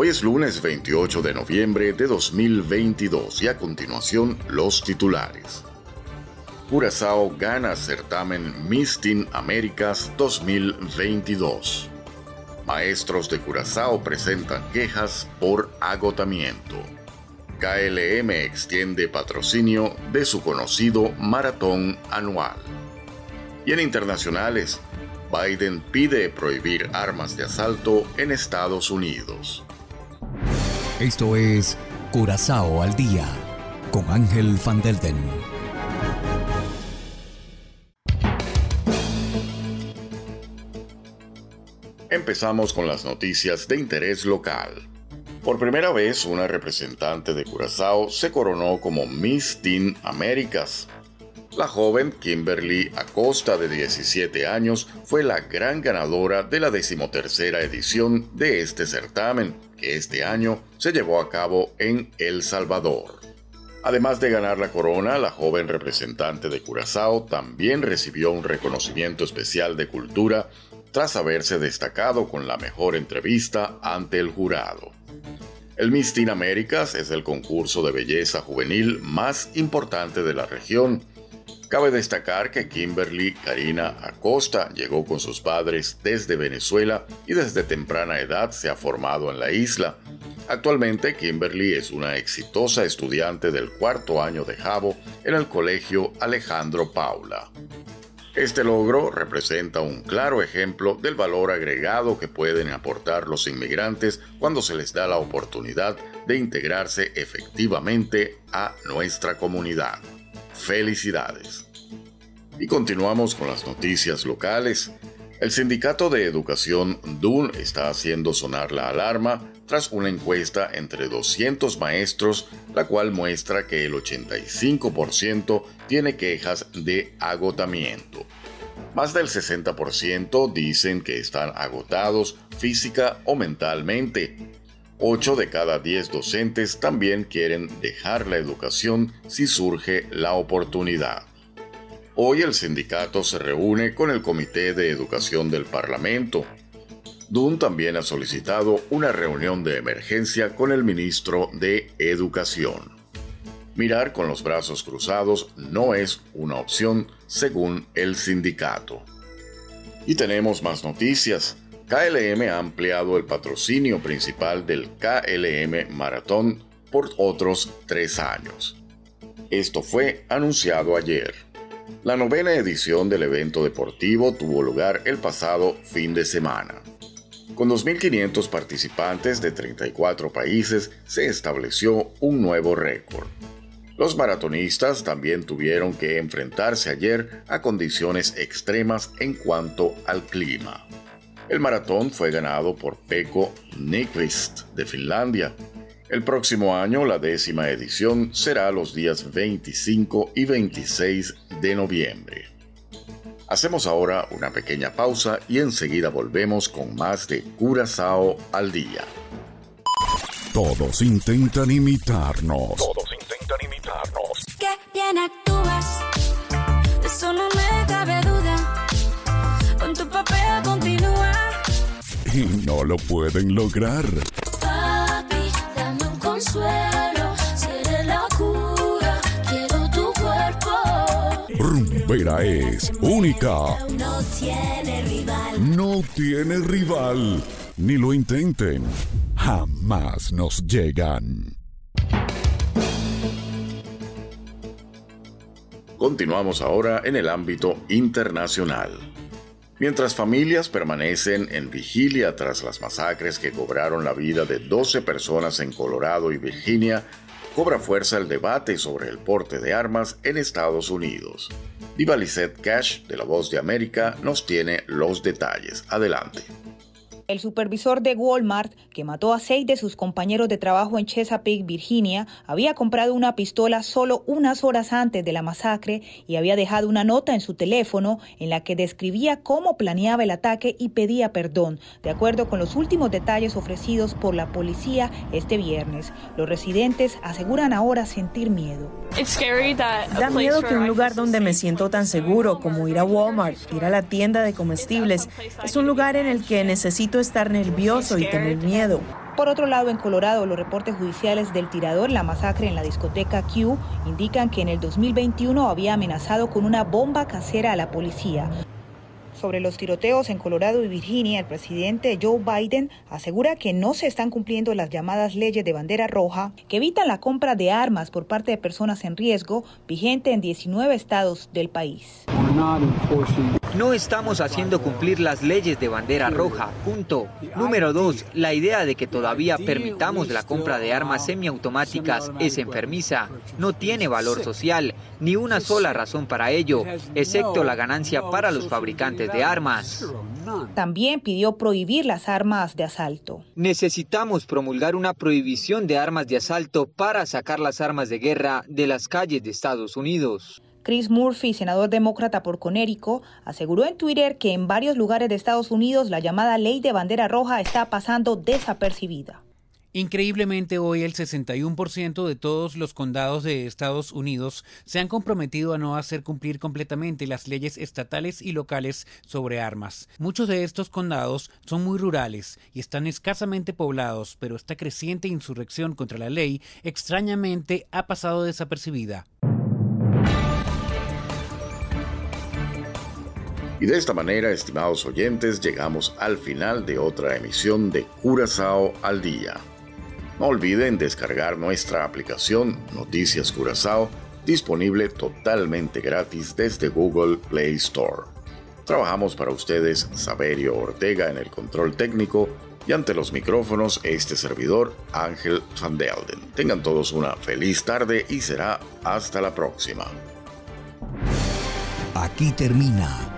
Hoy es lunes 28 de noviembre de 2022 y a continuación los titulares. Curazao gana certamen Miss Teen Américas 2022. Maestros de Curazao presentan quejas por agotamiento. KLM extiende patrocinio de su conocido maratón anual. Y en internacionales, Biden pide prohibir armas de asalto en Estados Unidos. Esto es Curazao al día con Ángel Van Delden. Empezamos con las noticias de interés local. Por primera vez, una representante de Curazao se coronó como Miss Teen Américas. La joven Kimberly Acosta, de 17 años, fue la gran ganadora de la decimotercera edición de este certamen que este año se llevó a cabo en El Salvador. Además de ganar la corona, la joven representante de Curazao también recibió un reconocimiento especial de cultura tras haberse destacado con la mejor entrevista ante el jurado. El Miss Teen Américas es el concurso de belleza juvenil más importante de la región Cabe destacar que Kimberly Karina Acosta llegó con sus padres desde Venezuela y desde temprana edad se ha formado en la isla. Actualmente Kimberly es una exitosa estudiante del cuarto año de Jabo en el Colegio Alejandro Paula. Este logro representa un claro ejemplo del valor agregado que pueden aportar los inmigrantes cuando se les da la oportunidad de integrarse efectivamente a nuestra comunidad. Felicidades. Y continuamos con las noticias locales. El Sindicato de Educación DUN está haciendo sonar la alarma tras una encuesta entre 200 maestros, la cual muestra que el 85% tiene quejas de agotamiento. Más del 60% dicen que están agotados física o mentalmente. 8 de cada 10 docentes también quieren dejar la educación si surge la oportunidad. Hoy el sindicato se reúne con el Comité de Educación del Parlamento. Dunn también ha solicitado una reunión de emergencia con el ministro de Educación. Mirar con los brazos cruzados no es una opción, según el sindicato. Y tenemos más noticias. KLM ha ampliado el patrocinio principal del KLM Maratón por otros tres años. Esto fue anunciado ayer. La novena edición del evento deportivo tuvo lugar el pasado fin de semana. Con 2.500 participantes de 34 países se estableció un nuevo récord. Los maratonistas también tuvieron que enfrentarse ayer a condiciones extremas en cuanto al clima. El maratón fue ganado por Pekko Nyqvist de Finlandia. El próximo año la décima edición será los días 25 y 26 de noviembre. Hacemos ahora una pequeña pausa y enseguida volvemos con más de Curazao al día. Todos intentan imitarnos. Todos intentan imitarnos. Qué bien actúas, eso no me cabe duda. Y no lo pueden lograr. Papi, dame un consuelo. Seré la cura, quiero tu cuerpo. Rumbera es única. No tiene rival. No tiene rival. Ni lo intenten. Jamás nos llegan. Continuamos ahora en el ámbito internacional. Mientras familias permanecen en vigilia tras las masacres que cobraron la vida de 12 personas en Colorado y Virginia, cobra fuerza el debate sobre el porte de armas en Estados Unidos. Diva Cash, de La Voz de América, nos tiene los detalles. Adelante. El supervisor de Walmart, que mató a seis de sus compañeros de trabajo en Chesapeake, Virginia, había comprado una pistola solo unas horas antes de la masacre y había dejado una nota en su teléfono en la que describía cómo planeaba el ataque y pedía perdón, de acuerdo con los últimos detalles ofrecidos por la policía este viernes. Los residentes aseguran ahora sentir miedo. Da miedo que un lugar donde me siento tan seguro como ir a Walmart, ir a la tienda de comestibles, es un lugar en el que necesito estar nervioso y tener miedo. Por otro lado, en Colorado, los reportes judiciales del tirador, la masacre en la discoteca Q, indican que en el 2021 había amenazado con una bomba casera a la policía. Sobre los tiroteos en Colorado y Virginia, el presidente Joe Biden asegura que no se están cumpliendo las llamadas leyes de bandera roja que evitan la compra de armas por parte de personas en riesgo, vigente en 19 estados del país. No estamos haciendo cumplir las leyes de bandera roja. Punto. Número dos, la idea de que todavía permitamos la compra de armas semiautomáticas es enfermiza. No tiene valor social, ni una sola razón para ello, excepto la ganancia para los fabricantes de armas. También pidió prohibir las armas de asalto. Necesitamos promulgar una prohibición de armas de asalto para sacar las armas de guerra de las calles de Estados Unidos. Chris Murphy, senador demócrata por Conérico, aseguró en Twitter que en varios lugares de Estados Unidos la llamada ley de bandera roja está pasando desapercibida. Increíblemente hoy el 61% de todos los condados de Estados Unidos se han comprometido a no hacer cumplir completamente las leyes estatales y locales sobre armas. Muchos de estos condados son muy rurales y están escasamente poblados, pero esta creciente insurrección contra la ley extrañamente ha pasado desapercibida. Y de esta manera, estimados oyentes, llegamos al final de otra emisión de Curazao al Día. No olviden descargar nuestra aplicación Noticias Curazao, disponible totalmente gratis desde Google Play Store. Trabajamos para ustedes Saberio Ortega en el control técnico y ante los micrófonos este servidor Ángel Van Delden. Tengan todos una feliz tarde y será hasta la próxima. Aquí termina